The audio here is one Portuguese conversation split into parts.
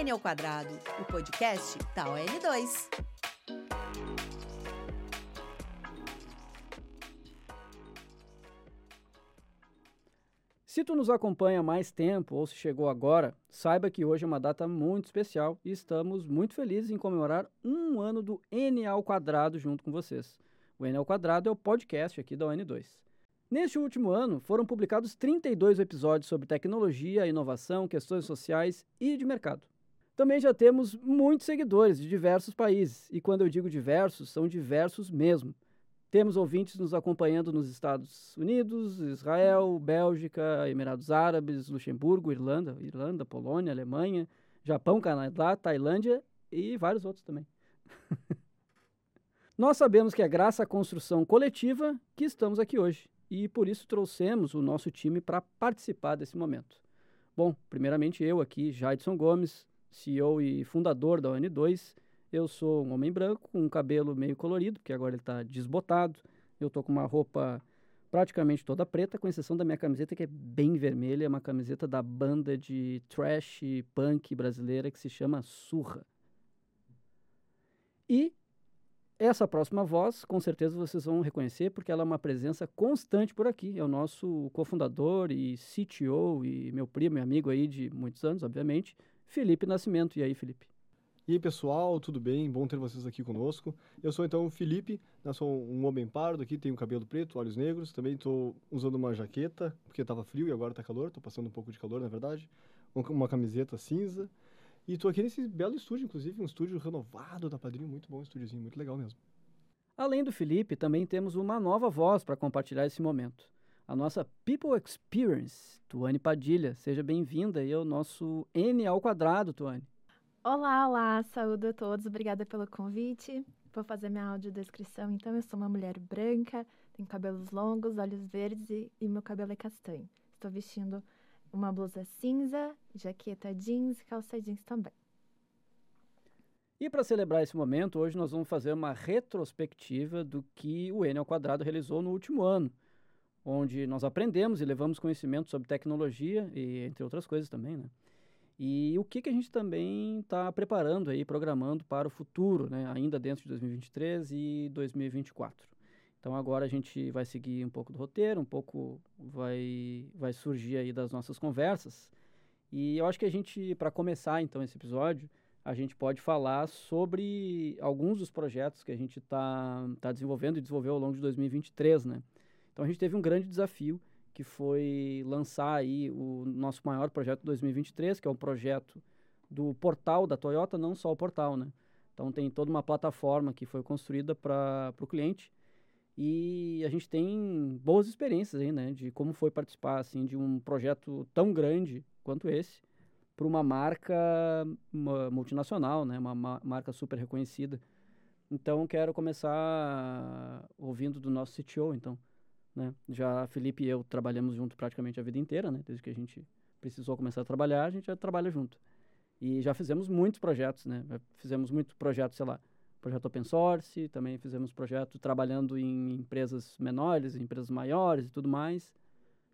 N ao quadrado, o podcast da ON2. Se tu nos acompanha há mais tempo ou se chegou agora, saiba que hoje é uma data muito especial e estamos muito felizes em comemorar um ano do N ao quadrado junto com vocês. O N ao quadrado é o podcast aqui da ON2. Neste último ano, foram publicados 32 episódios sobre tecnologia, inovação, questões sociais e de mercado. Também já temos muitos seguidores de diversos países, e quando eu digo diversos, são diversos mesmo. Temos ouvintes nos acompanhando nos Estados Unidos, Israel, Bélgica, Emirados Árabes, Luxemburgo, Irlanda, Irlanda, Polônia, Alemanha, Japão, Canadá, Tailândia e vários outros também. Nós sabemos que é graças à construção coletiva que estamos aqui hoje e por isso trouxemos o nosso time para participar desse momento. Bom, primeiramente eu aqui, Jaidson Gomes, CEO e fundador da ON2, eu sou um homem branco com um cabelo meio colorido, porque agora ele está desbotado. Eu estou com uma roupa praticamente toda preta, com exceção da minha camiseta que é bem vermelha, é uma camiseta da banda de trash punk brasileira que se chama Surra. E essa próxima voz, com certeza vocês vão reconhecer, porque ela é uma presença constante por aqui. É o nosso cofundador e CTO e meu primo e amigo aí de muitos anos, obviamente, Felipe Nascimento. E aí, Felipe? E aí, pessoal, tudo bem? Bom ter vocês aqui conosco. Eu sou então o Felipe, eu sou um homem pardo aqui, tenho cabelo preto, olhos negros, também estou usando uma jaqueta, porque estava frio e agora está calor, estou passando um pouco de calor, na verdade. Uma camiseta cinza. E estou aqui nesse belo estúdio, inclusive, um estúdio renovado da Padrinho, muito bom, um estúdiozinho, muito legal mesmo. Além do Felipe, também temos uma nova voz para compartilhar esse momento. A nossa People Experience, Tuane Padilha. Seja bem-vinda aí ao nosso N ao quadrado, Tuane. Olá, olá, saúde a todos, obrigada pelo convite. Vou fazer minha audiodescrição. Então, eu sou uma mulher branca, tenho cabelos longos, olhos verdes e, e meu cabelo é castanho. Estou vestindo uma blusa cinza, jaqueta jeans e calça jeans também. E para celebrar esse momento, hoje nós vamos fazer uma retrospectiva do que o N ao quadrado realizou no último ano, onde nós aprendemos e levamos conhecimento sobre tecnologia e entre outras coisas também, né? E o que, que a gente também está preparando aí, programando para o futuro, né? ainda dentro de 2023 e 2024. Então agora a gente vai seguir um pouco do roteiro, um pouco vai, vai surgir aí das nossas conversas. E eu acho que a gente, para começar então esse episódio, a gente pode falar sobre alguns dos projetos que a gente está tá desenvolvendo e desenvolveu ao longo de 2023, né? Então a gente teve um grande desafio que foi lançar aí o nosso maior projeto de 2023, que é o projeto do portal da Toyota, não só o portal, né? Então tem toda uma plataforma que foi construída para o cliente e a gente tem boas experiências aí, né? De como foi participar, assim, de um projeto tão grande quanto esse para uma marca multinacional, né? Uma, uma marca super reconhecida. Então quero começar ouvindo do nosso CTO, então. Né? Já Felipe e eu trabalhamos junto praticamente a vida inteira, né? Desde que a gente precisou começar a trabalhar, a gente já trabalha junto. E já fizemos muitos projetos, né? fizemos muitos projetos, sei lá, projeto open source, também fizemos projeto trabalhando em empresas menores, em empresas maiores e tudo mais.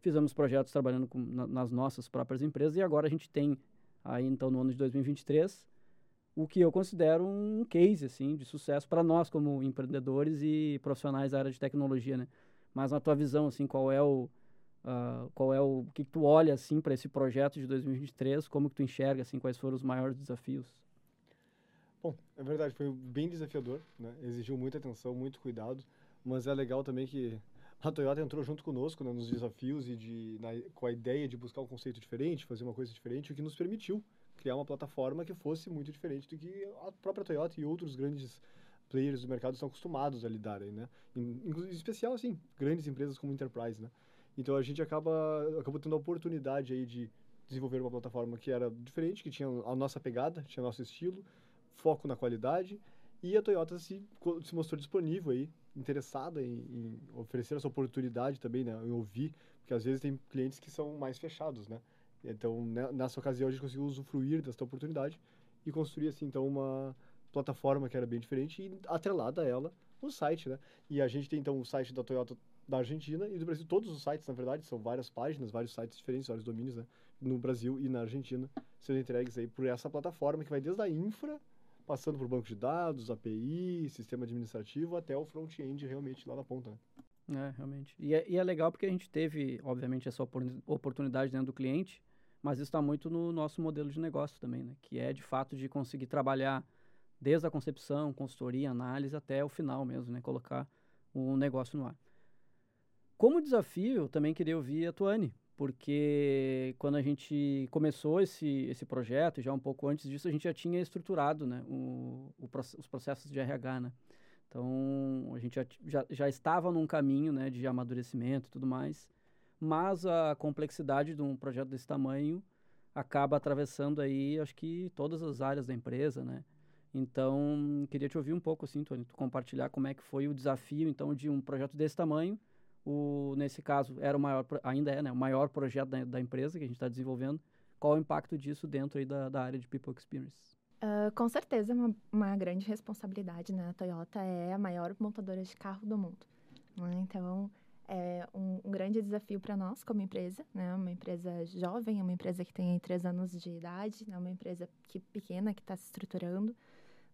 Fizemos projetos trabalhando com, na, nas nossas próprias empresas e agora a gente tem aí então no ano de 2023 o que eu considero um case assim de sucesso para nós como empreendedores e profissionais da área de tecnologia, né? Mas na tua visão, assim, qual é o uh, qual é o, o que, que tu olha assim para esse projeto de 2023? Como que tu enxerga assim quais foram os maiores desafios? Bom, é verdade, foi bem desafiador, né? Exigiu muita atenção, muito cuidado, mas é legal também que a Toyota entrou junto conosco né, nos desafios e de, na, com a ideia de buscar um conceito diferente, fazer uma coisa diferente, o que nos permitiu criar uma plataforma que fosse muito diferente do que a própria Toyota e outros grandes players do mercado estão acostumados a lidarem, né? Em, em especial, assim, grandes empresas como Enterprise, né? Então a gente acaba acabou tendo a oportunidade aí de desenvolver uma plataforma que era diferente, que tinha a nossa pegada, tinha nosso estilo, foco na qualidade e a Toyota se, se mostrou disponível aí, interessada em, em, oferecer essa oportunidade também, né? Em ouvir, porque às vezes tem clientes que são mais fechados, né? Então nessa ocasião a gente conseguiu usufruir dessa oportunidade e construir assim então uma plataforma que era bem diferente e atrelada a ela o site, né? E a gente tem então o site da Toyota da Argentina e do Brasil. Todos os sites, na verdade, são várias páginas, vários sites diferentes, vários domínios, né? No Brasil e na Argentina, sendo entregues aí por essa plataforma que vai desde a infra, passando por banco de dados, API, sistema administrativo, até o front-end realmente lá na ponta, né? É, realmente. E é, e é legal porque a gente teve, obviamente, essa oportunidade dentro do cliente, mas isso está muito no nosso modelo de negócio também, né? Que é, de fato, de conseguir trabalhar desde a concepção, consultoria, análise, até o final mesmo, né? Colocar um negócio no ar. Como desafio, eu também queria ouvir a Tuane, porque quando a gente começou esse, esse projeto, já um pouco antes disso, a gente já tinha estruturado né, o, o, os processos de RH, né? Então, a gente já, já, já estava num caminho né, de amadurecimento e tudo mais, mas a complexidade de um projeto desse tamanho acaba atravessando aí, acho que todas as áreas da empresa, né? Então, queria te ouvir um pouco, assim, Tony, tu compartilhar como é que foi o desafio, então, de um projeto desse tamanho. O, nesse caso, era o maior, ainda é, né, o maior projeto da, da empresa que a gente está desenvolvendo. Qual o impacto disso dentro aí da, da área de People Experience? Uh, com certeza, é uma, uma grande responsabilidade, né? A Toyota é a maior montadora de carro do mundo. Né? Então, é um, um grande desafio para nós como empresa, né? Uma empresa jovem, uma empresa que tem três anos de idade, né? Uma empresa que pequena que está se estruturando.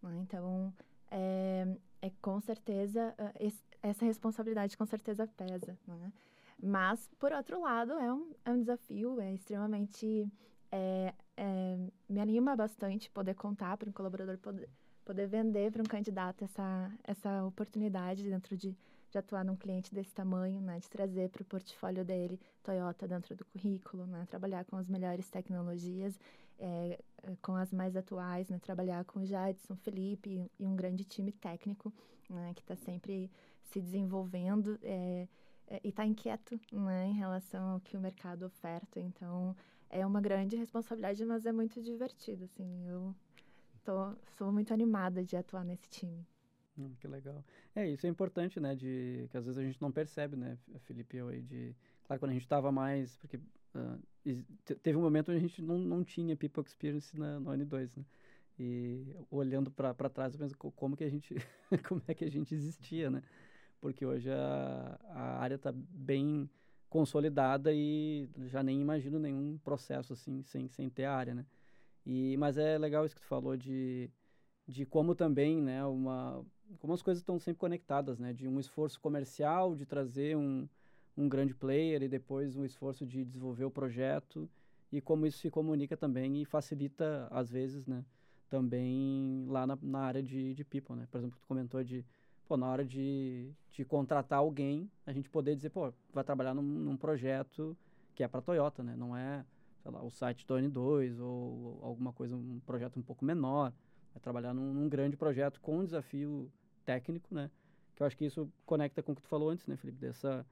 Né? Então, é, é, com certeza, é, essa responsabilidade com certeza pesa. Né? Mas, por outro lado, é um, é um desafio, é extremamente. É, é, me anima bastante poder contar para um colaborador, poder, poder vender para um candidato essa, essa oportunidade dentro de, de atuar num cliente desse tamanho, né, de trazer para o portfólio dele Toyota dentro do currículo, né, trabalhar com as melhores tecnologias é, é, com as mais atuais, né? Trabalhar com o Jadson, Felipe e um grande time técnico, né? Que está sempre se desenvolvendo é, é, e está inquieto, né? Em relação ao que o mercado oferta. Então, é uma grande responsabilidade, mas é muito divertido, assim. Eu tô, sou muito animada de atuar nesse time. Hum, que legal. É, isso é importante, né? De, que às vezes a gente não percebe, né, Felipe, eu aí, de... Claro, quando a gente estava mais... Porque Uh, teve um momento onde a gente não, não tinha People Experience na, no N2, né? E olhando para trás, eu penso como que a gente como é que a gente existia, né? Porque hoje a, a área está bem consolidada e já nem imagino nenhum processo assim sem, sem ter a área, né? E mas é legal isso que tu falou de de como também, né, uma como as coisas estão sempre conectadas, né? De um esforço comercial de trazer um um grande player e depois um esforço de desenvolver o projeto e como isso se comunica também e facilita, às vezes, né, também lá na, na área de, de people, né? Por exemplo, tu comentou de, pô, na hora de, de contratar alguém, a gente poder dizer, pô, vai trabalhar num, num projeto que é para Toyota, né? Não é, sei lá, o site do N2 ou alguma coisa, um projeto um pouco menor. Vai trabalhar num, num grande projeto com um desafio técnico, né? Que eu acho que isso conecta com o que tu falou antes, né, Felipe? Dessa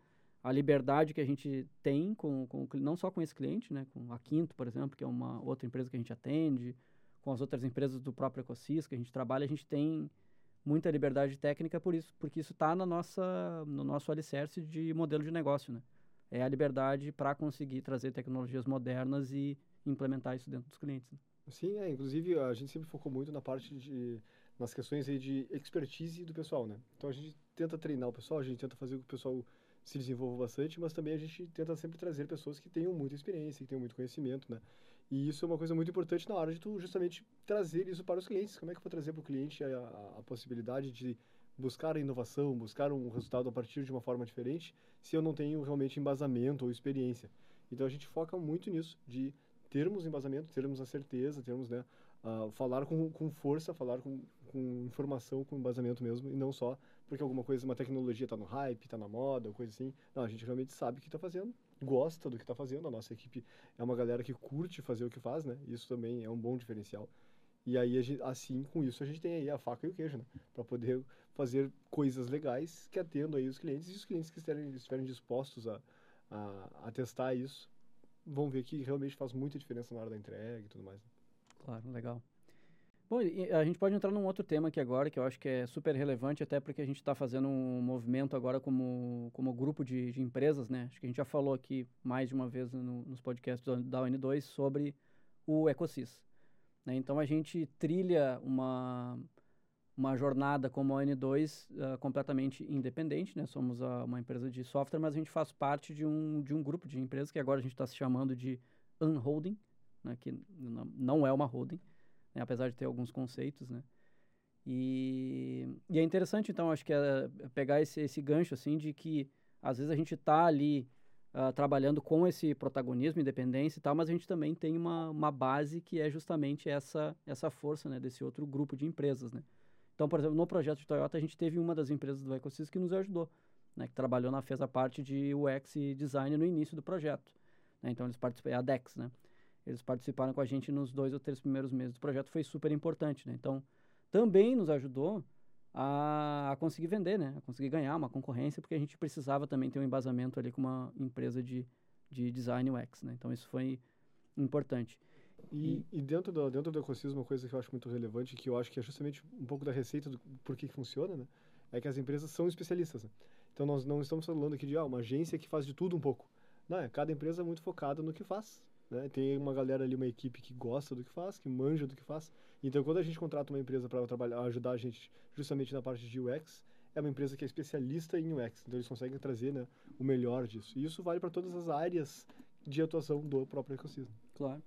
a liberdade que a gente tem com, com não só com esse cliente, né, com a Quinto, por exemplo, que é uma outra empresa que a gente atende, com as outras empresas do próprio Ecosis que a gente trabalha, a gente tem muita liberdade técnica por isso, porque isso está na nossa no nosso alicerce de modelo de negócio, né? É a liberdade para conseguir trazer tecnologias modernas e implementar isso dentro dos clientes. Né? Sim, é, inclusive a gente sempre focou muito na parte de nas questões aí de expertise do pessoal, né? Então a gente tenta treinar o pessoal, a gente tenta fazer com que o pessoal se desenvolva bastante, mas também a gente tenta sempre trazer pessoas que tenham muita experiência, que tenham muito conhecimento, né? E isso é uma coisa muito importante na hora de tu justamente trazer isso para os clientes. Como é que eu vou trazer para o cliente a, a, a, possibilidade de buscar a inovação, buscar um resultado a partir de uma forma diferente, se eu não tenho realmente embasamento ou experiência? Então a gente foca muito nisso, de termos embasamento, termos a certeza, termos, né, uh, falar com, com força, falar com, com informação, com embasamento mesmo, e não só porque alguma coisa, uma tecnologia está no hype, está na moda, ou coisa assim. Não, a gente realmente sabe o que está fazendo, gosta do que está fazendo. A nossa equipe é uma galera que curte fazer o que faz, né? Isso também é um bom diferencial. E aí, gente, assim, com isso, a gente tem aí a faca e o queijo, né? Para poder fazer coisas legais que atendam aí os clientes. E os clientes que estiverem, estiverem dispostos a, a, a testar isso, vão ver que realmente faz muita diferença na hora da entrega e tudo mais. Né? Claro, legal. Bom, a gente pode entrar num outro tema aqui agora, que eu acho que é super relevante, até porque a gente está fazendo um movimento agora como, como grupo de, de, empresas, né? Acho que a gente já falou aqui mais de uma vez no, nos podcasts da UN2 sobre o Ecosys. Né? Então, a gente trilha uma, uma jornada como a N2 uh, completamente independente, né? Somos a, uma empresa de software, mas a gente faz parte de um, de um grupo de empresas que agora a gente está se chamando de Unholding, né? que não é uma holding, né? apesar de ter alguns conceitos, né? E, e é interessante, então, acho que é, é pegar esse, esse gancho, assim, de que às vezes a gente está ali uh, trabalhando com esse protagonismo, independência e tal, mas a gente também tem uma, uma base que é justamente essa, essa força, né, desse outro grupo de empresas, né. Então, por exemplo, no projeto de Toyota, a gente teve uma das empresas do ecossistema que nos ajudou, né, que trabalhou na, fez a parte de UX e design no início do projeto. Né, então, eles participaram, é a DEX, né, eles participaram com a gente nos dois ou três primeiros meses do projeto, foi super importante, né, então também nos ajudou a, a, conseguir vender, né? A conseguir ganhar uma concorrência, porque a gente precisava também ter um embasamento ali com uma empresa de, de design UX, né? Então isso foi importante. E, e, dentro, do, dentro do ecossistema, uma coisa que eu acho muito relevante, que eu acho que é justamente um pouco da receita do por que funciona, né? É que as empresas são especialistas, né? Então nós não estamos falando aqui de ah, uma agência que faz de tudo um pouco. Não, é cada empresa é muito focada no que faz. Né? Tem uma galera ali, uma equipe que gosta do que faz, que manja do que faz. Então, quando a gente contrata uma empresa para trabalhar, ajudar a gente justamente na parte de UX, é uma empresa que é especialista em UX. Então, eles conseguem trazer né, o melhor disso. E isso vale para todas as áreas de atuação do próprio ecossistema. Claro.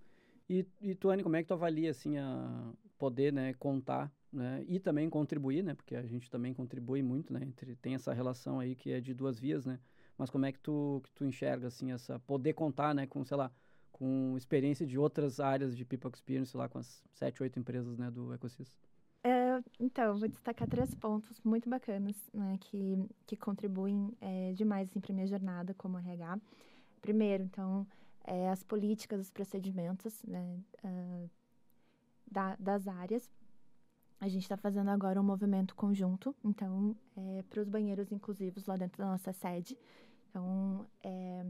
E, e Tuane, como é que tu avalia assim a poder, né, contar, né, e também contribuir, né, porque a gente também contribui muito, né, entre tem essa relação aí que é de duas vias, né, mas como é que tu que tu enxerga assim essa poder contar, né, com sei lá com experiência de outras áreas de People Experience, lá com as sete, oito empresas né, do ecossistema? É, então, vou destacar três pontos muito bacanas né, que, que contribuem é, demais assim, para a minha jornada como RH. Primeiro, então, é, as políticas, os procedimentos né, uh, da, das áreas. A gente está fazendo agora um movimento conjunto, então, é, para os banheiros inclusivos lá dentro da nossa sede. Então, é,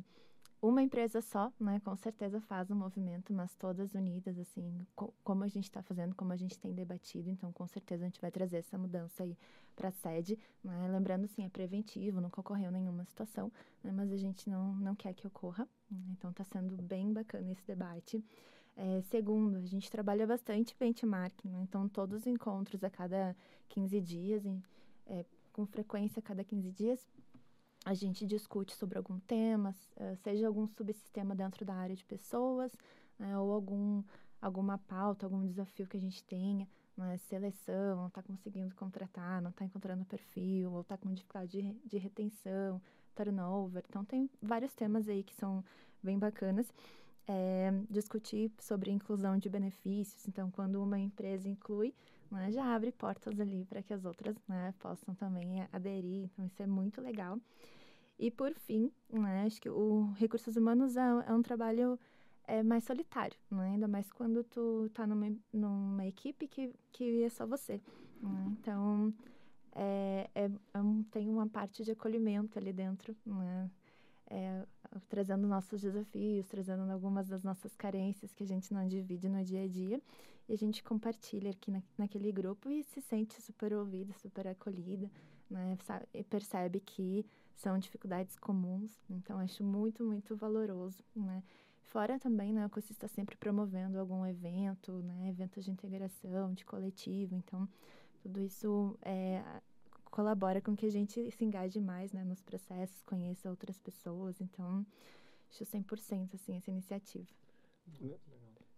uma empresa só, né, com certeza faz um movimento, mas todas unidas, assim, co como a gente está fazendo, como a gente tem debatido, então com certeza a gente vai trazer essa mudança aí para a sede, né? lembrando, sim, é preventivo, nunca ocorreu nenhuma situação, né, mas a gente não, não quer que ocorra, né? então está sendo bem bacana esse debate. É, segundo, a gente trabalha bastante benchmarking, né? então todos os encontros a cada 15 dias, em, é, com frequência a cada 15 dias, a gente discute sobre algum tema, eh, seja algum subsistema dentro da área de pessoas, né, ou algum, alguma pauta, algum desafio que a gente tenha, né, seleção, não está conseguindo contratar, não está encontrando perfil, ou está com dificuldade de, de retenção, turnover. Então, tem vários temas aí que são bem bacanas. É, discutir sobre inclusão de benefícios. Então, quando uma empresa inclui, né, já abre portas ali para que as outras né, possam também aderir. Então, isso é muito legal. E por fim, né, acho que o recursos humanos é, é um trabalho é, mais solitário, né? ainda mais quando tu tá numa, numa equipe que, que é só você. Né? Então, é, é, é tem uma parte de acolhimento ali dentro, né? É, trazendo nossos desafios, trazendo algumas das nossas carências que a gente não divide no dia a dia. E a gente compartilha aqui na, naquele grupo e se sente super ouvida, super acolhida, né? E percebe que são dificuldades comuns, então acho muito, muito valoroso, né? Fora também, né, o está sempre promovendo algum evento, né, eventos de integração, de coletivo, então tudo isso é, colabora com que a gente se engaje mais, né, nos processos, conheça outras pessoas, então acho 100% assim essa iniciativa.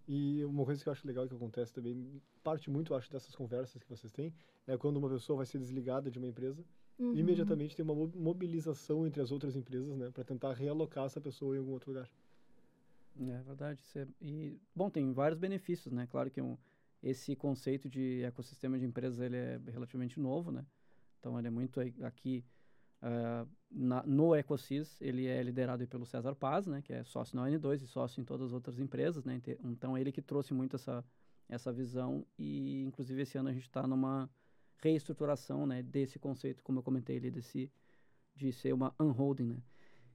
E uma coisa que eu acho legal que acontece também, parte muito, acho, dessas conversas que vocês têm, é quando uma pessoa vai ser desligada de uma empresa Uhum. imediatamente tem uma mobilização entre as outras empresas, né, para tentar realocar essa pessoa em algum outro lugar. É verdade. É, e, bom, tem vários benefícios, né? Claro que um, esse conceito de ecossistema de empresas ele é relativamente novo, né? Então, ele é muito aqui uh, na, no Ecosys, ele é liderado pelo César Paz, né? Que é sócio na N2 e sócio em todas as outras empresas, né? Então, ele que trouxe muito essa, essa visão e, inclusive, esse ano a gente está numa reestruturação né, desse conceito, como eu comentei ali, desse, de ser uma unholding, né?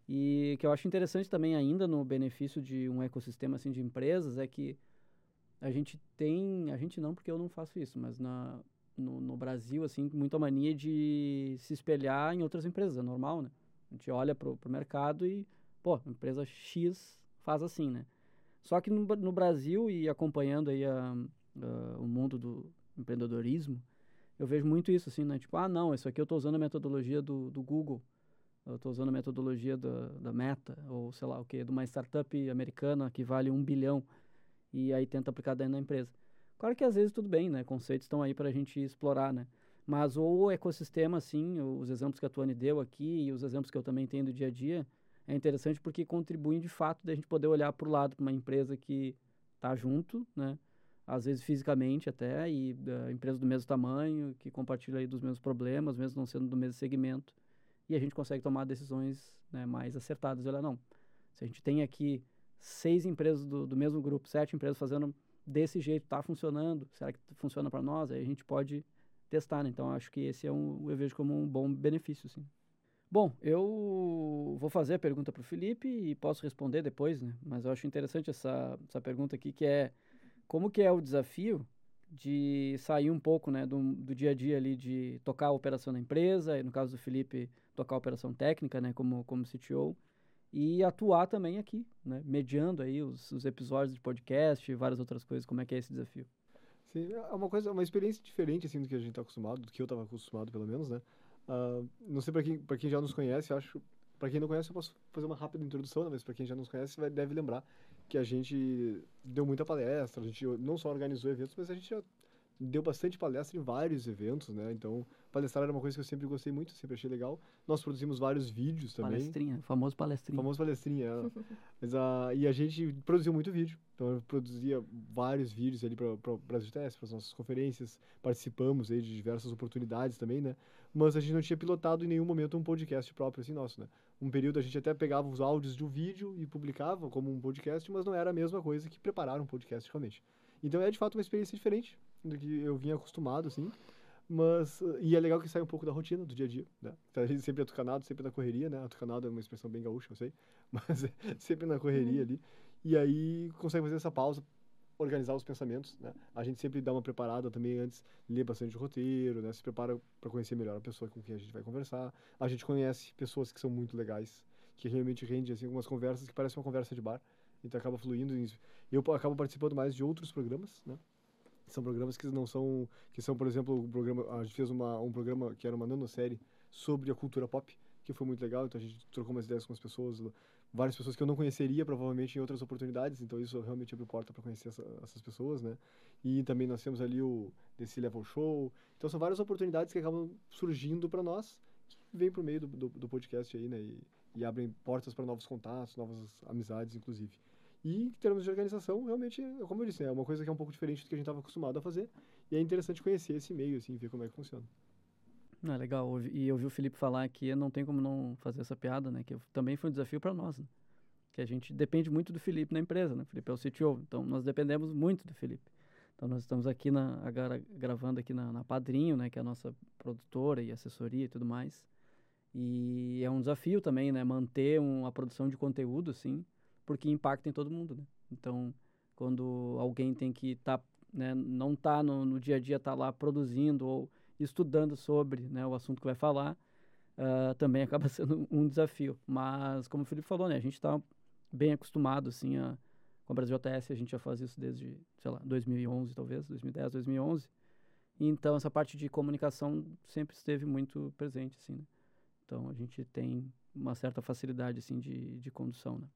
E que eu acho interessante também ainda no benefício de um ecossistema assim de empresas é que a gente tem, a gente não porque eu não faço isso, mas na, no, no Brasil, assim, muita mania de se espelhar em outras empresas, é normal, né? A gente olha pro, pro mercado e, pô, empresa X faz assim, né? Só que no, no Brasil e acompanhando aí a, a, o mundo do empreendedorismo, eu vejo muito isso, assim, né? Tipo, ah, não, isso aqui eu estou usando a metodologia do, do Google, eu estou usando a metodologia da, da Meta, ou sei lá o que, de uma startup americana que vale um bilhão, e aí tenta aplicar dentro da empresa. Claro que às vezes tudo bem, né? Conceitos estão aí para a gente explorar, né? Mas o ecossistema, assim, os exemplos que a Tuane deu aqui e os exemplos que eu também tenho do dia a dia, é interessante porque contribuem de fato da gente poder olhar para o lado para uma empresa que está junto, né? Às vezes fisicamente até, e empresa do mesmo tamanho, que compartilha aí dos mesmos problemas, mesmo não sendo do mesmo segmento, e a gente consegue tomar decisões né, mais acertadas. Olha, não, se a gente tem aqui seis empresas do, do mesmo grupo, sete empresas fazendo desse jeito, está funcionando, será que funciona para nós? Aí a gente pode testar, né? Então acho que esse é um, eu vejo como um bom benefício, sim. Bom, eu vou fazer a pergunta para o Felipe e posso responder depois, né? Mas eu acho interessante essa, essa pergunta aqui, que é como que é o desafio de sair um pouco, né, do, do dia a dia ali de tocar a operação da empresa, e no caso do Felipe, tocar a operação técnica, né, como, como CTO, e atuar também aqui, né, mediando aí os, os episódios de podcast e várias outras coisas. Como é que é esse desafio? Sim, é uma coisa, uma experiência diferente assim do que a gente está acostumado, do que eu estava acostumado pelo menos, né? Uh, não sei para quem, para quem já nos conhece, acho, para quem não conhece eu posso fazer uma rápida introdução, né? mas para quem já nos conhece vai, deve lembrar que a gente deu muita palestra, a gente não só organizou eventos, mas a gente já deu bastante palestra em vários eventos, né? Então, palestrar era uma coisa que eu sempre gostei muito, sempre achei legal. Nós produzimos vários vídeos também. Palestrinha, famoso palestrinha. Famoso palestrinha, é. Mas, uh, e a gente produziu muito vídeo. Então, eu produzia vários vídeos ali para o Brasil TS, para as nossas conferências. Participamos aí de diversas oportunidades também, né? Mas a gente não tinha pilotado em nenhum momento um podcast próprio assim nosso, né? Um período a gente até pegava os áudios de um vídeo e publicava como um podcast, mas não era a mesma coisa que preparar um podcast realmente. Então é de fato uma experiência diferente do que eu vinha acostumado, assim. Mas, e é legal que sai um pouco da rotina, do dia a dia, né? A gente sempre atucanado, sempre na correria, né? Atucanado é uma expressão bem gaúcha, eu sei. Mas é sempre na correria uhum. ali. E aí consegue fazer essa pausa, organizar os pensamentos, né? A gente sempre dá uma preparada também antes, lê bastante roteiro, né? Se prepara para conhecer melhor a pessoa com quem a gente vai conversar. A gente conhece pessoas que são muito legais, que realmente rendem, assim, algumas conversas que parecem uma conversa de bar. Então acaba fluindo. Eu acabo participando mais de outros programas, né? São programas que não são, que são, por exemplo, o programa, a gente fez uma, um programa que era uma nanosérie sobre a cultura pop, que foi muito legal, então a gente trocou umas ideias com as pessoas, várias pessoas que eu não conheceria provavelmente em outras oportunidades, então isso realmente abriu porta para conhecer essa, essas pessoas, né? E também nós temos ali o desse level show, então são várias oportunidades que acabam surgindo para nós, que vem por meio do, do, do podcast aí, né? E, e abrem portas para novos contatos, novas amizades, inclusive. E em termos de organização, realmente, como eu disse, né, é uma coisa que é um pouco diferente do que a gente estava acostumado a fazer. E é interessante conhecer esse meio, assim, ver como é que funciona. É legal. E eu vi o Felipe falar que não tem como não fazer essa piada, né? Que também foi um desafio para nós, né? Que a gente depende muito do Felipe na empresa, né? O Felipe é o CTO, então nós dependemos muito do Felipe. Então nós estamos aqui na, agora gravando aqui na, na Padrinho, né? Que é a nossa produtora e assessoria e tudo mais. E é um desafio também, né? Manter uma produção de conteúdo, assim, porque impacta em todo mundo, né? Então, quando alguém tem que estar, tá, né, não tá no, no, dia a dia, tá lá produzindo ou estudando sobre né, o assunto que vai falar, uh, também acaba sendo um desafio. Mas, como o Felipe falou, né, a gente está bem acostumado, assim, a, com a Brasil ATS, a gente já faz isso desde, sei lá, 2011, talvez, 2010, 2011. Então, essa parte de comunicação sempre esteve muito presente, assim, né? Então, a gente tem uma certa facilidade, assim, de, de condução, né?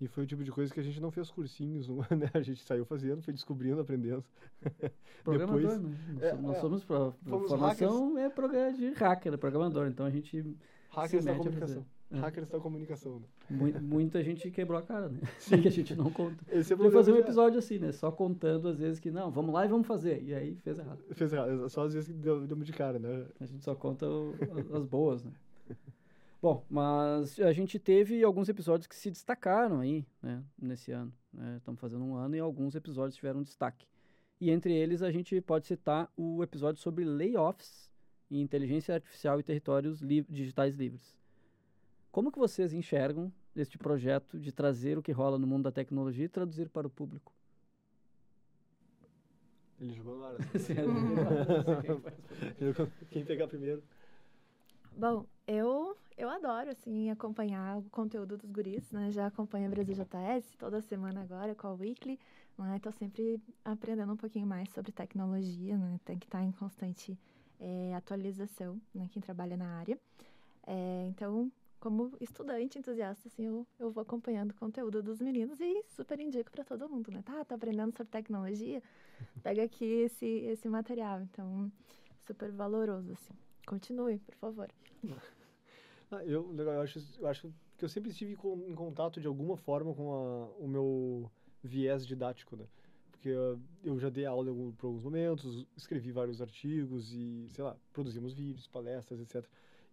E foi o tipo de coisa que a gente não fez cursinhos, né? A gente saiu fazendo, foi descobrindo, aprendendo. Programador, Depois, né? Nós, é, nós é, somos, pra, formação hackers. é programa de hacker, é programador, então a gente Hackers da comunicação. É. Hackers da comunicação, né? Muita gente quebrou a cara, né? Sim. que a gente não conta. Esse é Podia fazer um episódio assim, né? Só contando às vezes que não, vamos lá e vamos fazer. E aí fez errado. Fez errado, só às vezes que deu, deu de cara, né? A gente só conta o, as boas, né? Bom, mas a gente teve alguns episódios que se destacaram aí, né, nesse ano. Né? Estamos fazendo um ano e alguns episódios tiveram destaque. E entre eles a gente pode citar o episódio sobre layoffs e inteligência artificial e territórios li digitais livres. Como que vocês enxergam este projeto de trazer o que rola no mundo da tecnologia e traduzir para o público? Ele jogou no ar. Assim. Quem pegar primeiro. Bom, eu eu adoro assim acompanhar o conteúdo dos guris, né? Já acompanho a Brasil JS toda semana agora com a Weekly, né? Tô sempre aprendendo um pouquinho mais sobre tecnologia, né? Tem que estar em constante é, atualização, né? Quem trabalha na área. É, então, como estudante entusiasta, assim, eu, eu vou acompanhando o conteúdo dos meninos e super indico para todo mundo, né? Tá, tá aprendendo sobre tecnologia? Pega aqui esse, esse material. Então, super valoroso, assim. Continue, por favor. Ah, eu, eu acho, eu acho que eu sempre estive com, em contato de alguma forma com a, o meu viés didático, né? Porque eu já dei aula por alguns momentos, escrevi vários artigos e, sei lá, produzimos vídeos, palestras, etc.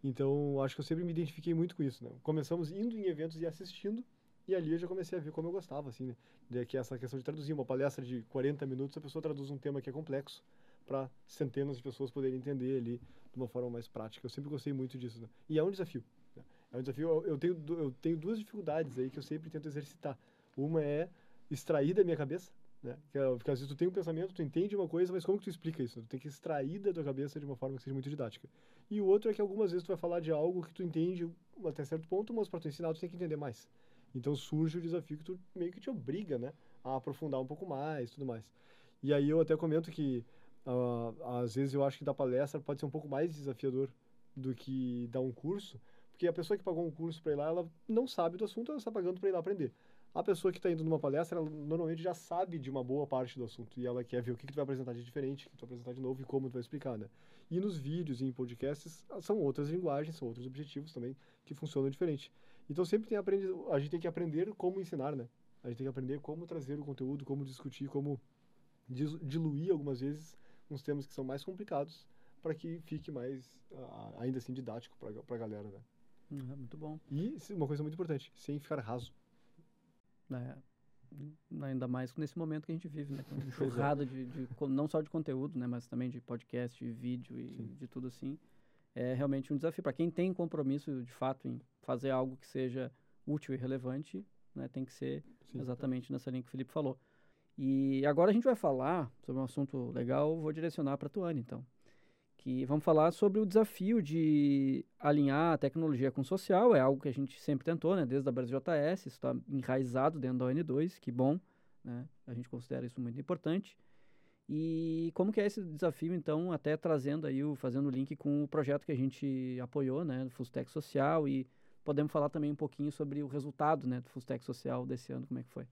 Então, acho que eu sempre me identifiquei muito com isso, né? Começamos indo em eventos e assistindo, e ali eu já comecei a ver como eu gostava, assim, né? De que essa questão de traduzir uma palestra de 40 minutos, a pessoa traduz um tema que é complexo para centenas de pessoas poderem entender ali de uma forma mais prática. Eu sempre gostei muito disso, né? E é um desafio. Né? É um desafio. Eu tenho, eu tenho duas dificuldades aí que eu sempre tento exercitar. Uma é extrair da minha cabeça, né? É, porque às vezes tu tem um pensamento, tu entende uma coisa, mas como que tu explica isso? Tu tem que extrair da tua cabeça de uma forma que seja muito didática. E o outro é que algumas vezes tu vai falar de algo que tu entende até certo ponto, mas para tu ensinar tu tem que entender mais. Então surge o desafio que tu meio que te obriga, né, a aprofundar um pouco mais, tudo mais. E aí eu até comento que uh, às vezes eu acho que dar palestra pode ser um pouco mais desafiador do que dar um curso, porque a pessoa que pagou um curso para ir lá, ela não sabe do assunto, ela está pagando para ir lá aprender. A pessoa que está indo numa palestra, ela normalmente já sabe de uma boa parte do assunto e ela quer ver o que, que tu vai apresentar de diferente, o que tu vai apresentar de novo e como tu vai explicar, né? E nos vídeos e em podcasts ah, são outras linguagens, são outros objetivos também que funcionam diferente. Então sempre tem aprendi a gente tem que aprender como ensinar, né? A gente tem que aprender como trazer o conteúdo, como discutir, como diluir algumas vezes uns temas que são mais complicados para que fique mais, uh, ainda assim, didático para a galera, né? Uhum, muito bom. E uma coisa muito importante, sem ficar raso. É, ainda mais nesse momento que a gente vive, né? Com enxurrada de, de, não só de conteúdo, né? Mas também de podcast, de vídeo e Sim. de tudo assim. É realmente um desafio. Para quem tem compromisso, de fato, em fazer algo que seja útil e relevante, né? Tem que ser Sim, exatamente nessa linha que o Felipe falou. E agora a gente vai falar sobre um assunto legal, vou direcionar para a Tuane, então. Que vamos falar sobre o desafio de alinhar a tecnologia com o social, é algo que a gente sempre tentou, né, desde a Brasil JS, isso está enraizado dentro da ON2, que bom, né, a gente considera isso muito importante. E como que é esse desafio, então, até trazendo aí, o, fazendo o link com o projeto que a gente apoiou, né, do Fustec Social, e podemos falar também um pouquinho sobre o resultado, né, do Fustec Social desse ano, como é que foi?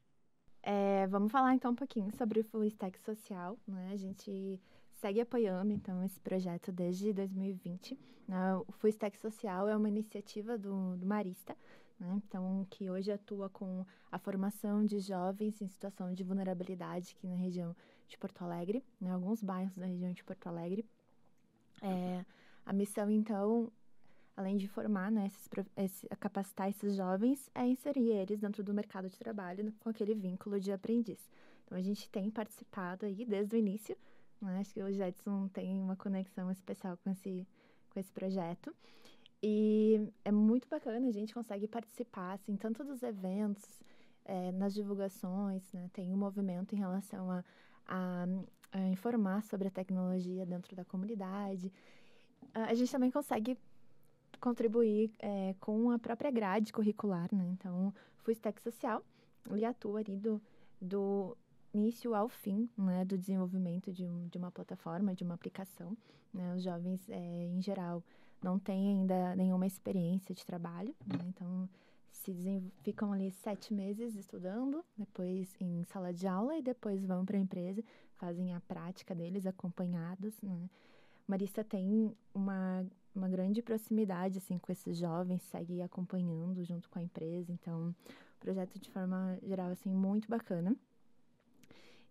É, vamos falar então um pouquinho sobre o Full Stack Social. Né? A gente segue apoiando então esse projeto desde 2020. Né? O Full Stack Social é uma iniciativa do, do Marista, né? então que hoje atua com a formação de jovens em situação de vulnerabilidade aqui na região de Porto Alegre, né? alguns bairros da região de Porto Alegre. É, a missão então além de formar, né, esses, esse, capacitar esses jovens, é inserir eles dentro do mercado de trabalho com aquele vínculo de aprendiz. Então, a gente tem participado aí desde o início, né, acho que o Jetson tem uma conexão especial com esse, com esse projeto. E é muito bacana, a gente consegue participar, assim, tanto dos eventos, é, nas divulgações, né, tem um movimento em relação a, a, a informar sobre a tecnologia dentro da comunidade. A gente também consegue contribuir é, com a própria grade curricular, né? Então, o Stack Social, ele atua ali do, do início ao fim, né, do desenvolvimento de, um, de uma plataforma, de uma aplicação. Né? Os jovens, é, em geral, não têm ainda nenhuma experiência de trabalho, né? então se ficam ali sete meses estudando, depois em sala de aula e depois vão para a empresa, fazem a prática deles acompanhados. Né? Marista tem uma uma grande proximidade assim com esses jovens, segue acompanhando junto com a empresa. Então, projeto de forma geral assim muito bacana.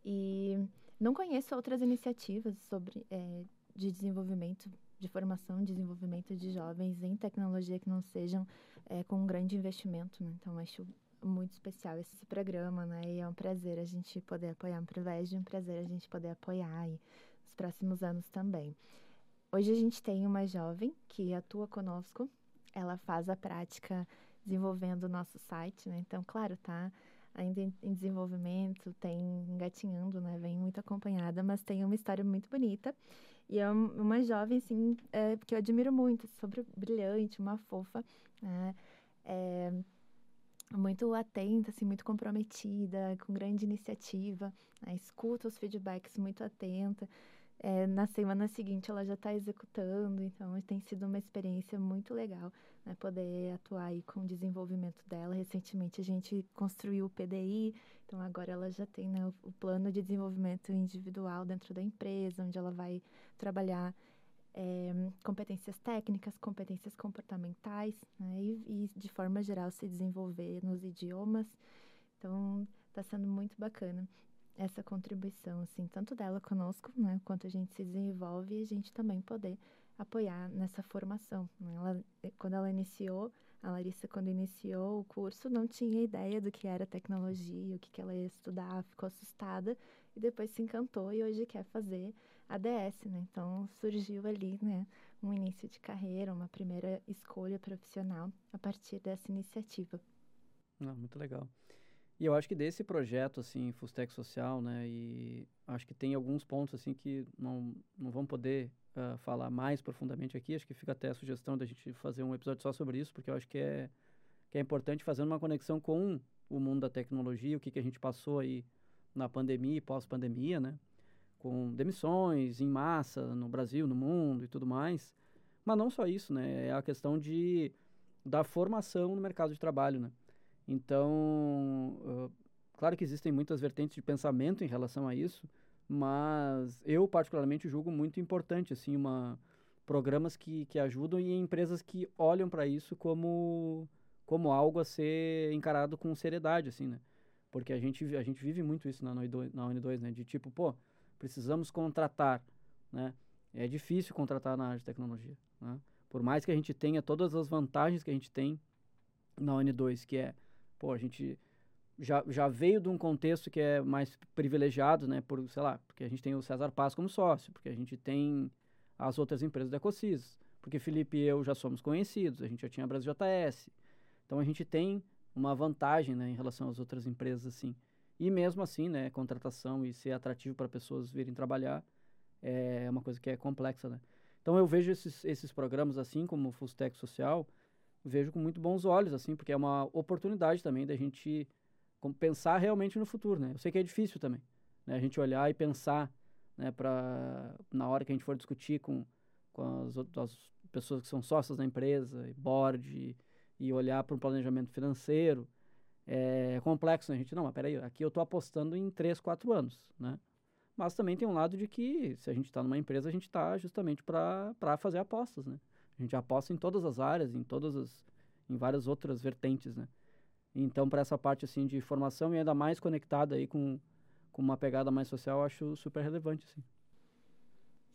E não conheço outras iniciativas sobre é, de desenvolvimento, de formação, desenvolvimento de jovens em tecnologia que não sejam é, com um grande investimento. Né? Então, acho muito especial esse programa, né? E é um prazer a gente poder apoiar, um privilégio e um prazer a gente poder apoiar aí nos próximos anos também. Hoje a gente tem uma jovem que atua conosco. Ela faz a prática desenvolvendo o nosso site, né? Então, claro, tá ainda em desenvolvimento, tem engatinhando, né? Vem muito acompanhada, mas tem uma história muito bonita. E é uma jovem, assim, é, que eu admiro muito, sobre brilhante, uma fofa, né? É, muito atenta, assim, muito comprometida, com grande iniciativa, né? escuta os feedbacks muito atenta. É, na semana seguinte ela já está executando, então tem sido uma experiência muito legal né, poder atuar aí com o desenvolvimento dela. Recentemente a gente construiu o PDI, então agora ela já tem né, o, plano de desenvolvimento individual dentro da empresa, onde ela vai trabalhar é, competências técnicas, competências comportamentais, né, e, e, de forma geral se desenvolver nos idiomas. Então, está sendo muito bacana essa contribuição, assim, tanto dela conosco, né, quanto a gente se desenvolve e a gente também poder apoiar nessa formação. Né. Ela, quando ela iniciou, a Larissa, quando iniciou o curso, não tinha ideia do que era tecnologia, o que, que ela ia estudar, ficou assustada e depois se encantou e hoje quer fazer ADS, né? Então surgiu ali, né, um início de carreira, uma primeira escolha profissional a partir dessa iniciativa. Ah, muito legal. E eu acho que desse projeto, assim, Fustec Social, né, e acho que tem alguns pontos, assim, que não, não vão poder uh, falar mais profundamente aqui, acho que fica até a sugestão da gente fazer um episódio só sobre isso, porque eu acho que é, que é importante fazer uma conexão com o mundo da tecnologia, o que, que a gente passou aí na pandemia e pós-pandemia, né, com demissões em massa no Brasil, no mundo e tudo mais. Mas não só isso, né? É a questão de da formação no mercado de trabalho, né? Então, uh, claro que existem muitas vertentes de pensamento em relação a isso, mas eu particularmente julgo muito importante assim uma programas que, que ajudam e empresas que olham para isso como como algo a ser encarado com seriedade assim, né? Porque a gente a gente vive muito isso na Uni2, na Uni2 né? De tipo, pô, precisamos contratar, né? É difícil contratar na área de tecnologia, né? Por mais que a gente tenha todas as vantagens que a gente tem na Uni2, que é, pô, a gente já, já veio de um contexto que é mais privilegiado, né? Por, sei lá, porque a gente tem o César Paz como sócio, porque a gente tem as outras empresas da Ecosis, porque Felipe e eu já somos conhecidos, a gente já tinha a Brasil JS. Então a gente tem uma vantagem, né, em relação às outras empresas, assim. E mesmo assim, né, contratação e ser atrativo para pessoas virem trabalhar é uma coisa que é complexa, né? Então eu vejo esses, esses programas assim, como o Fustec Social, vejo com muito bons olhos, assim, porque é uma oportunidade também da gente pensar realmente no futuro, né? Eu sei que é difícil também, né? A gente olhar e pensar, né, para na hora que a gente for discutir com, com as, as pessoas que são sócias da empresa, e board, e, e olhar para um planejamento financeiro, é complexo, né? A gente, não, mas peraí, aqui eu estou apostando em 3, 4 anos, né? Mas também tem um lado de que, se a gente está numa empresa, a gente está justamente para fazer apostas, né? A gente aposta em todas as áreas, em todas as, em várias outras vertentes, né? Então, para essa parte, assim, de formação e ainda mais conectada aí com, com uma pegada mais social, eu acho super relevante, assim.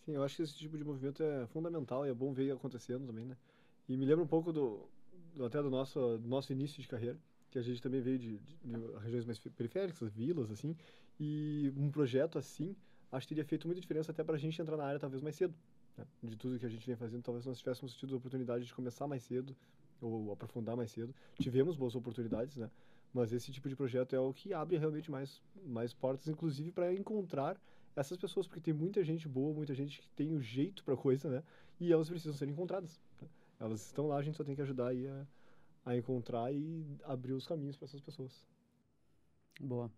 Sim, eu acho que esse tipo de movimento é fundamental e é bom ver acontecendo também, né? E me lembra um pouco do, do até do nosso, do nosso início de carreira, que a gente também veio de, de, de, regiões mais periféricas, vilas, assim, e um projeto assim, acho que teria feito muita diferença até para a gente entrar na área talvez mais cedo. De tudo que a gente vem fazendo, talvez nós tivéssemos tido a oportunidade de começar mais cedo, ou aprofundar mais cedo. Tivemos boas oportunidades, né? Mas esse tipo de projeto é o que abre realmente mais, mais portas, inclusive para encontrar essas pessoas, porque tem muita gente boa, muita gente que tem o jeito para coisa, né? E elas precisam ser encontradas. Né? Elas estão lá, a gente só tem que ajudar aí a a encontrar e abrir os caminhos para essas pessoas. Boa.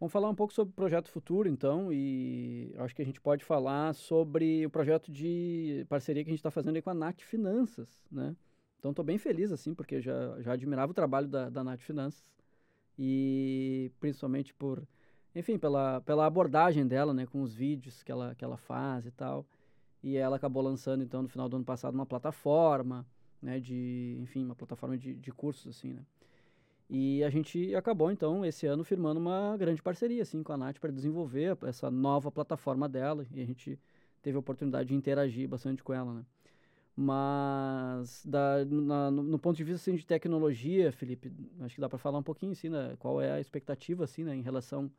Vamos falar um pouco sobre o projeto futuro, então, e acho que a gente pode falar sobre o projeto de parceria que a gente está fazendo aí com a Nat Finanças, né? Então, estou bem feliz, assim, porque já, já admirava o trabalho da, da Nat Finanças e principalmente por, enfim, pela, pela abordagem dela, né, com os vídeos que ela, que ela faz e tal. E ela acabou lançando, então, no final do ano passado, uma plataforma, né, de, enfim, uma plataforma de, de cursos, assim, né. E a gente acabou, então, esse ano firmando uma grande parceria, assim, com a Nath para desenvolver essa nova plataforma dela e a gente teve a oportunidade de interagir bastante com ela, né. Mas, da, na, no, no, ponto de vista, assim, de tecnologia, Felipe, acho que dá para falar um pouquinho, assim, né, qual é a expectativa, assim, né, em relação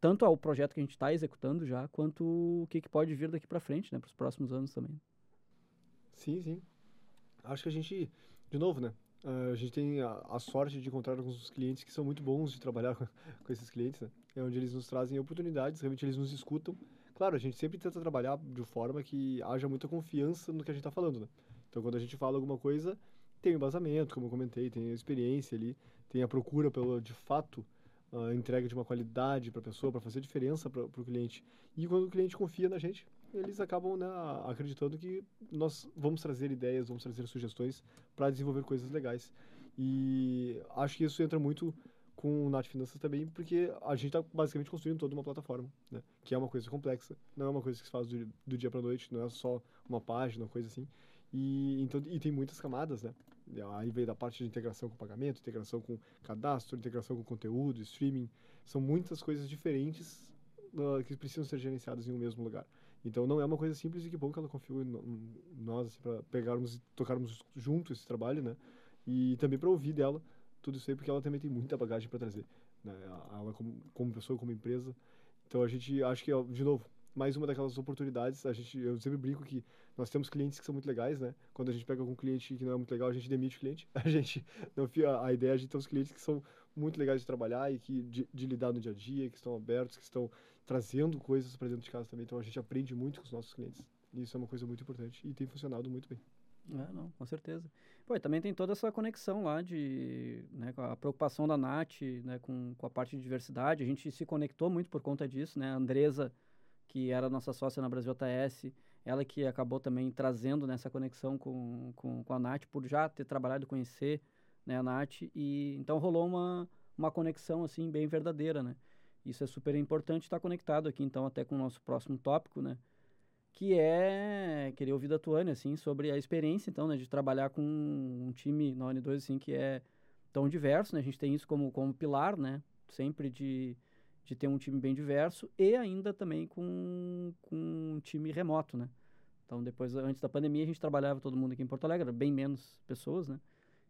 tanto ao projeto que a gente está executando já, quanto o que, que pode vir daqui para frente, né, para os próximos anos também. Sim, sim acho que a gente, de novo, né? Uh, a gente tem a, sorte de encontrar alguns clientes que são muito bons de trabalhar com, com esses clientes, né? É onde eles nos trazem oportunidades, realmente eles nos escutam. Claro, a gente sempre tenta trabalhar de forma que haja muita confiança no que a gente está falando, né? Então, quando a gente fala alguma coisa, tem o embasamento, como eu comentei, tem a experiência ali, tem a procura pelo, de fato, a entrega de uma qualidade para a pessoa, para fazer diferença para o cliente. E quando o cliente confia na gente, eles acabam né, acreditando que nós vamos trazer ideias, vamos trazer sugestões para desenvolver coisas legais. E acho que isso entra muito com o Nat Finanças também, porque a gente está basicamente construindo toda uma plataforma, né? Que é uma coisa complexa, não é uma coisa que se faz do, do dia para noite, não é só uma página, coisa assim. E, então, e tem muitas camadas, né? Aí vem da parte de integração com pagamento, integração com cadastro, integração com conteúdo, streaming. São muitas coisas diferentes uh, que precisam ser gerenciadas em um mesmo lugar. Então não é uma coisa simples e que bom que ela confiou em nós assim, para pegarmos e tocarmos junto esse trabalho, né? E também para ouvir dela tudo isso aí, porque ela também tem muita bagagem para trazer, né? Ela como, como pessoa, como empresa. Então a gente acho que, de novo, mais uma daquelas oportunidades. A gente, eu sempre brinco que nós temos clientes que são muito legais, né? Quando a gente pega algum cliente que não é muito legal, a gente demite o cliente. A gente não fica a ideia de ter os clientes que são muito legais de trabalhar e que de, de, lidar no dia a dia, que estão abertos, que estão trazendo coisas para dentro de casa também. Então a gente aprende muito com os nossos clientes. E isso é uma coisa muito importante e tem funcionado muito bem. É, não, com certeza. Pô, e também tem toda essa conexão lá de, né, com a preocupação da Nath, né, com, com a parte de diversidade. A gente se conectou muito por conta disso, né? A Andresa que era nossa sócia na Brasil ATS, ela que acabou também trazendo nessa conexão com, com, com a Nath, por já ter trabalhado e conhecer né, a Nath, e então rolou uma, uma conexão assim bem verdadeira, né? Isso é super importante estar conectado aqui, então, até com o nosso próximo tópico, né? Que é, queria ouvir da Tuane, assim, sobre a experiência, então, né, de trabalhar com um time na Uni2, assim, que é tão diverso, né? A gente tem isso como, como pilar, né? Sempre de de ter um time bem diverso e ainda também com, com um time remoto, né? Então, depois, antes da pandemia, a gente trabalhava todo mundo aqui em Porto Alegre, bem menos pessoas, né?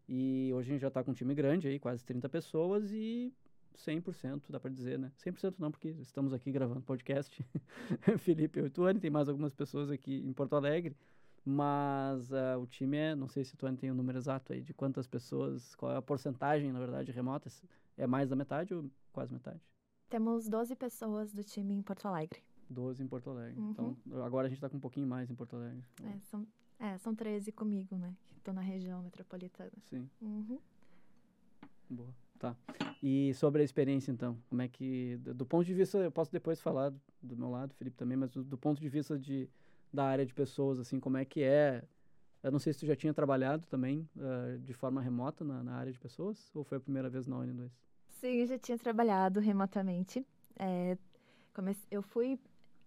E hoje a gente já está com um time grande aí, quase 30 pessoas e 100%, dá para dizer, né? 100% não, porque estamos aqui gravando podcast. Felipe e o Tuane, tem mais algumas pessoas aqui em Porto Alegre. Mas uh, o time é, não sei se o Tuane tem o um número exato aí de quantas pessoas, qual é a porcentagem, na verdade, remotas. É mais da metade ou quase metade? Temos 12 pessoas do time em Porto Alegre. 12 em Porto Alegre. Uhum. Então, agora a gente está com um pouquinho mais em Porto Alegre. É, são, é, são 13 comigo, né? Que estou na região metropolitana. Sim. Uhum. Boa. Tá. E sobre a experiência, então, como é que, do, ponto de vista, eu posso depois falar do, do meu lado, Felipe também, mas do, do, ponto de vista de, da área de pessoas, assim, como é que é? Eu não sei se tu já tinha trabalhado também uh, de forma remota na, na, área de pessoas, ou foi a primeira vez na Uni2? Sim, eu já tinha trabalhado remotamente. É, comece... Eu fui,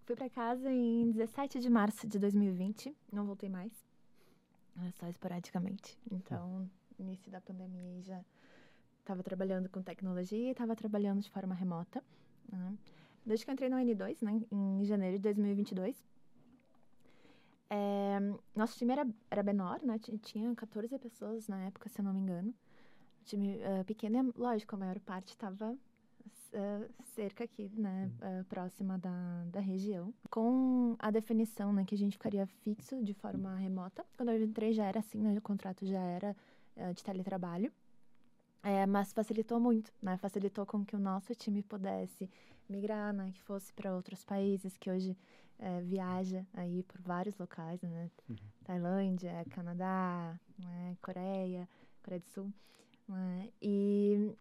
fui para casa em 17 de março de 2020, não voltei mais, só esporadicamente. Então, início da pandemia já estava trabalhando com tecnologia e estava trabalhando de forma remota. Né? Desde que eu entrei no N2, né, em janeiro de 2022, é, nosso time era, era menor, né? Tinha 14 pessoas na época, se eu não me engano time uh, pequeno, lógico, a maior parte estava uh, cerca aqui, né, uh, próxima da, da região. Com a definição, né, que a gente ficaria fixo de forma remota. Quando eu entrei já era assim, né, o contrato já era de teletrabalho. É, mas facilitou muito, né? Facilitou com que o nosso time pudesse migrar, né? Que fosse para outros países, que hoje é, viaja aí por vários locais, né? Uhum. Tailândia, Canadá, né? Coreia, Coreia do Sul. Né? E,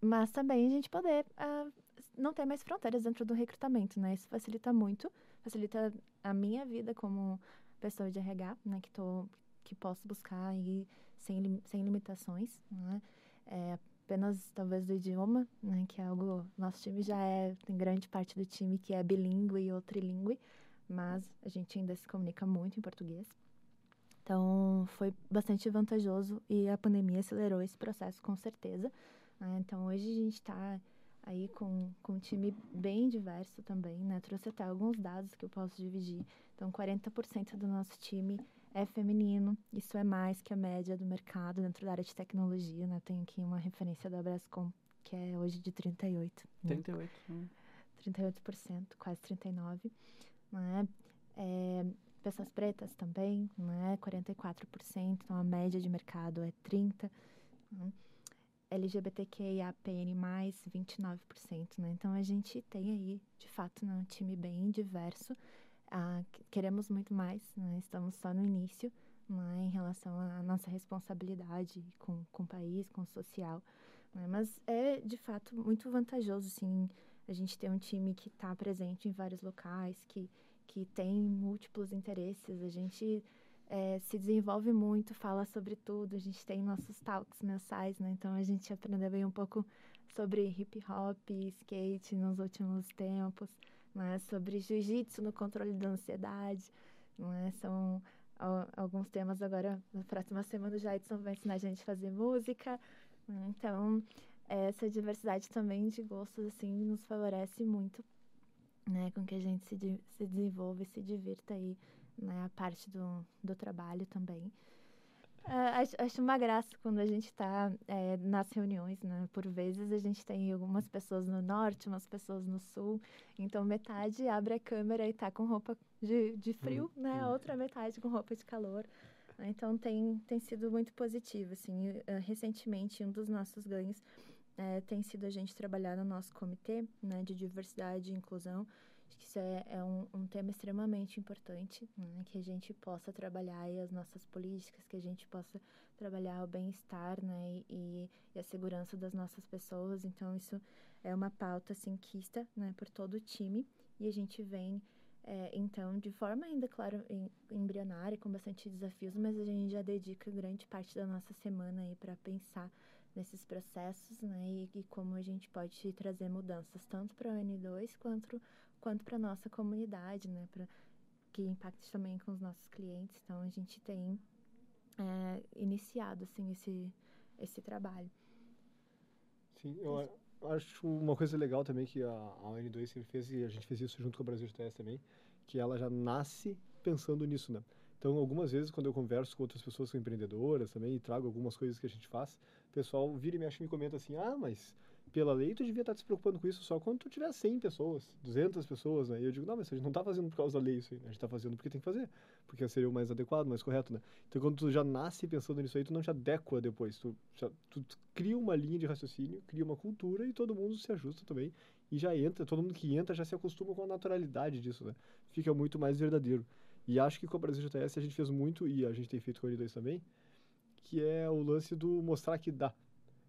mas também a gente poder uh, não ter mais fronteiras dentro do recrutamento, né? Isso facilita muito, facilita a minha vida como pessoa de RH, né? Que, tô, que posso buscar aí sem, sem limitações, né? É, apenas talvez do idioma, né? Que é algo... Nosso time já é... Tem grande parte do time que é bilíngue ou trilíngue, mas a gente ainda se comunica muito em português. Então, foi bastante vantajoso e a pandemia acelerou esse processo com certeza. Né? Então, hoje a gente está aí com, com um time bem diverso também, né? Trouxe até alguns dados que eu posso dividir. Então, 40% do nosso time é feminino. Isso é mais que a média do mercado dentro da área de tecnologia, né? Tem aqui uma referência da Brascom, que é hoje de 38. Né? 38. Hum. 38%, quase 39%. Né? É, pessoas pretas também, né? 44%, então a média de mercado é 30%. Né? LGBTQIAPN+, 29%, né? Então, a gente tem aí, de fato, né, um time bem diverso. Ah, queremos muito mais, né? Estamos só no início, né, em relação à nossa responsabilidade com, com o país, com o social. Né? Mas é, de fato, muito vantajoso, sim, a gente ter um time que está presente em vários locais, que, que tem múltiplos interesses. A gente é, se desenvolve muito, fala sobre tudo. A gente tem nossos talks mensais, né? Então a gente aprendeu bem um pouco sobre hip hop, skate nos últimos tempos, né? sobre jiu-jitsu no controle da ansiedade, né? São alguns temas agora, na próxima semana o Jaidson vai ensinar a gente a fazer música. Né? Então, essa diversidade também de gostos, assim, nos favorece muito, né? Com que a gente se, de, se desenvolva e se divirta aí, né? A parte do, do trabalho também. Uh, acho, acho, uma graça quando a gente está é, nas reuniões, né? Por vezes a gente tem algumas pessoas no norte, umas pessoas no sul. Então, metade abre a câmera e está com roupa de, de frio, hum, né? A outra metade com roupa de calor. Então, tem, tem sido muito positivo, assim. Uh, recentemente, um dos nossos ganhos é, tem sido a gente trabalhar no nosso comitê né, de diversidade e inclusão. Acho que isso é, é um, um, tema extremamente importante, né, que a gente possa trabalhar as nossas políticas, que a gente possa trabalhar o bem-estar né, e, e, a segurança das nossas pessoas. Então, isso é uma pauta assim, quista né, por todo o time e a gente vem, é, então, de forma ainda, claro, em, embrionária, com bastante desafios, mas a gente já dedica grande parte da nossa semana aí para pensar nesses processos, né, e, e, como a gente pode trazer mudanças tanto para o N2 quanto quanto para nossa comunidade, né, para que impacte também com os nossos clientes. Então a gente tem é, iniciado assim esse esse trabalho. Sim, eu acho uma coisa legal também que a, a N2 sempre fez e a gente fez isso junto com o Brasil GTS também, que ela já nasce pensando nisso, né? Então, algumas vezes, quando eu converso com outras pessoas que são empreendedoras também e trago algumas coisas que a gente faz, o pessoal vira e mexe e me comenta assim: ah, mas pela lei tu devia estar se preocupando com isso só quando tu tiver 100 pessoas, 200 pessoas, né? E eu digo: não, mas a gente não está fazendo por causa da lei isso aí, né? a gente está fazendo porque tem que fazer, porque seria o mais adequado, mais correto, né? Então, quando tu já nasce pensando nisso aí, tu não te adequa depois, tu, já, tu cria uma linha de raciocínio, cria uma cultura e todo mundo se ajusta também e já entra, todo mundo que entra já se acostuma com a naturalidade disso, né? Fica muito mais verdadeiro. E acho que com a Brasil JS a gente fez muito, e a gente tem feito com a N2 também, que é o lance do mostrar que dá.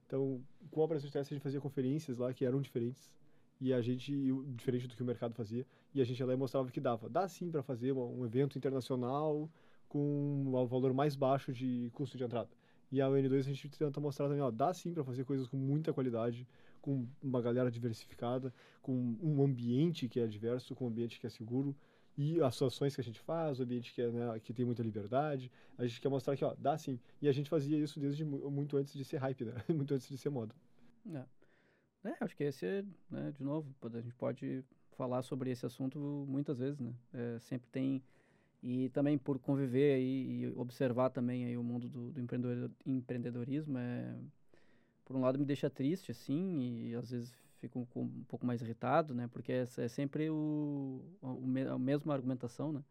Então, com a Brasil JS a gente fazia conferências lá que eram diferentes, e a gente, diferente do que o mercado fazia, e a gente lá mostrava que dava. Dá sim para fazer um evento internacional com um valor mais baixo de custo de entrada. E a N2 a gente tenta mostrar também, ó, dá sim para fazer coisas com muita qualidade, com uma galera diversificada, com um ambiente que é diverso, com um ambiente que é seguro, e as ações que a gente faz, o ambiente que, é, né, que tem muita liberdade. A gente quer mostrar que, ó, dá sim. E a gente fazia isso desde muito antes de ser hype, né? muito antes de ser moda. É. é, acho que esse, é, né, de novo, a gente pode falar sobre esse assunto muitas vezes, né? É, sempre tem e também por conviver aí e observar também aí o mundo do, do empreendedorismo é por um lado me deixa triste assim e às vezes fico um, um pouco mais irritado, né? Porque é, é sempre o, o, a mesma argumentação, né?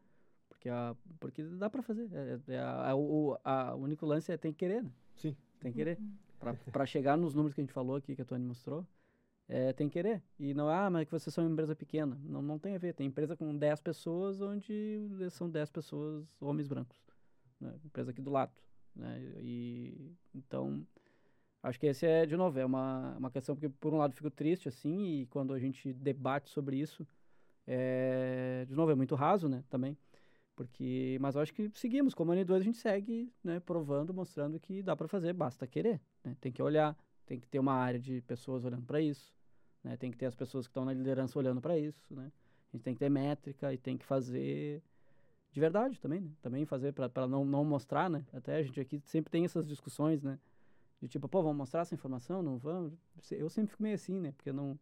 Porque, a, porque dá para fazer. É, é a, a, o a, único lance é tem que querer, né? Sim. Tem que querer. Uhum. Para chegar nos números que a gente falou aqui, que a Tony mostrou, é, tem que querer. E não, ah, mas é que vocês são uma empresa pequena. Não, não tem a ver. Tem empresa com 10 pessoas, onde são 10 pessoas homens brancos. Né? Empresa aqui do lado. Né? E, então, Acho que esse é, de novo, é uma, uma questão porque, por um lado, fico triste, assim, e quando a gente debate sobre isso, é, de novo, é muito raso, né, também. Porque, mas eu acho que seguimos, como a N2 a gente segue, né, provando, mostrando que dá para fazer, basta querer, né? Tem que olhar, tem que ter uma área de pessoas olhando para isso, né? Tem que ter as pessoas que estão na liderança olhando para isso, né? A gente tem que ter métrica e tem que fazer de verdade também, né? Também fazer para não, não mostrar, né? Até a gente aqui sempre tem essas discussões, né? De tipo, pô, vamos mostrar essa informação? Não vamos? Eu sempre fico meio assim, né? Porque não.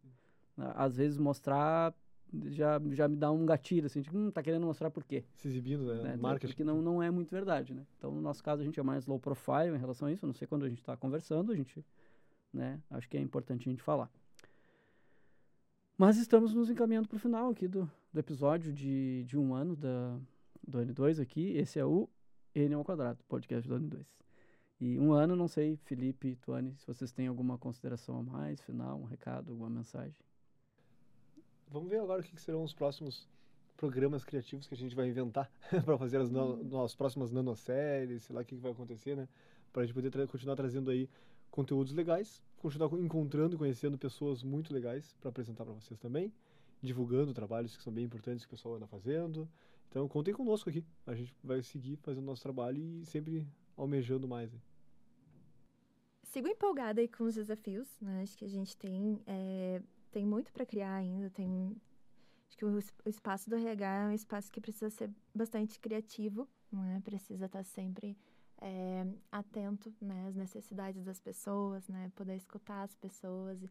Às vezes mostrar já, já me dá um gatilho, assim, tipo, hum, tá querendo mostrar por quê? Se exibindo, né? né? Marketing. Porque não, não é muito verdade, né? Então, no nosso caso, a gente é mais low profile em relação a isso. Eu não sei quando a gente está conversando, a gente, né? Acho que é importante a gente falar. Mas estamos nos encaminhando para o final aqui do, do episódio de, de um ano da, do N2 aqui. Esse é o N ao quadrado, podcast do N2. E um ano, não sei, Felipe e Tuane, se vocês têm alguma consideração a mais, final, um recado, alguma mensagem. Vamos ver agora o que serão os próximos programas criativos que a gente vai inventar para fazer as, no, as próximas nanoséries, sei lá o que, que vai acontecer, né? Para a gente poder tra continuar trazendo aí conteúdos legais, continuar encontrando conhecendo pessoas muito legais para apresentar para vocês também, divulgando trabalhos que são bem importantes que o pessoal anda fazendo. Então, contem conosco aqui. A gente vai seguir fazendo nosso trabalho e sempre almejando mais. Aí. Sigo empolgada aí com os desafios, né? Acho que a gente tem, é, tem muito para criar ainda, tem Acho que o, o, espaço do RH é um espaço que precisa ser bastante criativo, né? Precisa estar sempre é, atento né, às necessidades das pessoas, né? Poder escutar as pessoas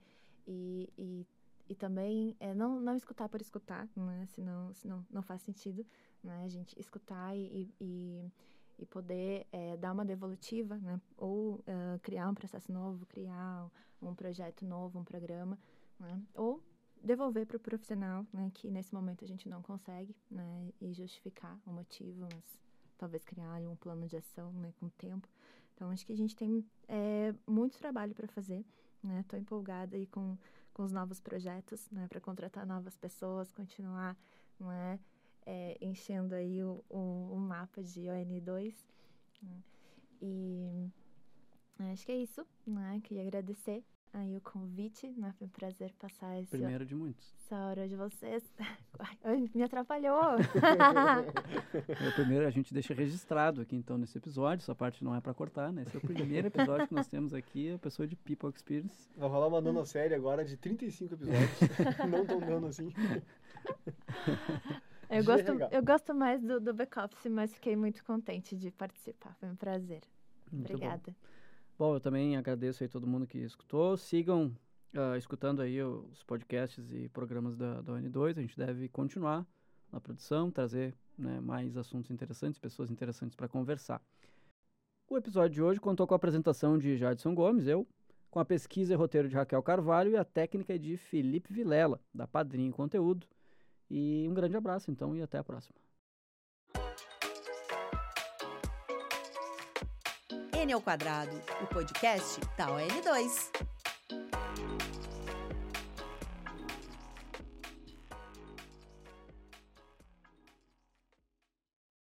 e, e, e também é, não, não escutar por escutar, né? Senão, senão não faz sentido, né? A gente escutar e, e, e poder é, dar uma devolutiva, né? Ou uh, criar um processo novo, criar um projeto novo, um programa, né? Ou devolver para o profissional, né, que nesse momento a gente não consegue, né, e justificar o motivo, mas talvez criar um plano de ação, né, com o tempo. Então acho que a gente tem é, muito trabalho para fazer, né? Estou empolgada aí com, com os novos projetos, né, para contratar novas pessoas, continuar, não é, é enchendo aí o, o, o, mapa de ON2. Né? E acho que é isso, né? Queria agradecer aí o convite, né? Foi um prazer passar esse, Primeiro de muitos. essa hora de vocês. Ai, me atrapalhou! é o primeiro, a gente deixa registrado aqui então nesse episódio, essa parte não é para cortar, né? Esse é o primeiro episódio que nós temos aqui, a pessoa de People Experience. Vai rolar uma nano série agora de 35 episódios, não tão dando assim. Eu gosto, eu gosto mais do, do back-office, mas fiquei muito contente de participar. Foi um prazer. Muito Obrigada. Bom. Bom, eu também agradeço aí todo mundo que escutou. Sigam uh, escutando aí os podcasts e programas da, da ON2. A gente deve continuar na produção, trazer né, mais assuntos interessantes, pessoas interessantes para conversar. O episódio de hoje contou com a apresentação de Jadson Gomes, eu, com a pesquisa e roteiro de Raquel Carvalho e a técnica de Felipe Vilela, da Padrinho Conteúdo. E um grande abraço, então, e até a próxima. N ao quadrado, o podcast da ON2.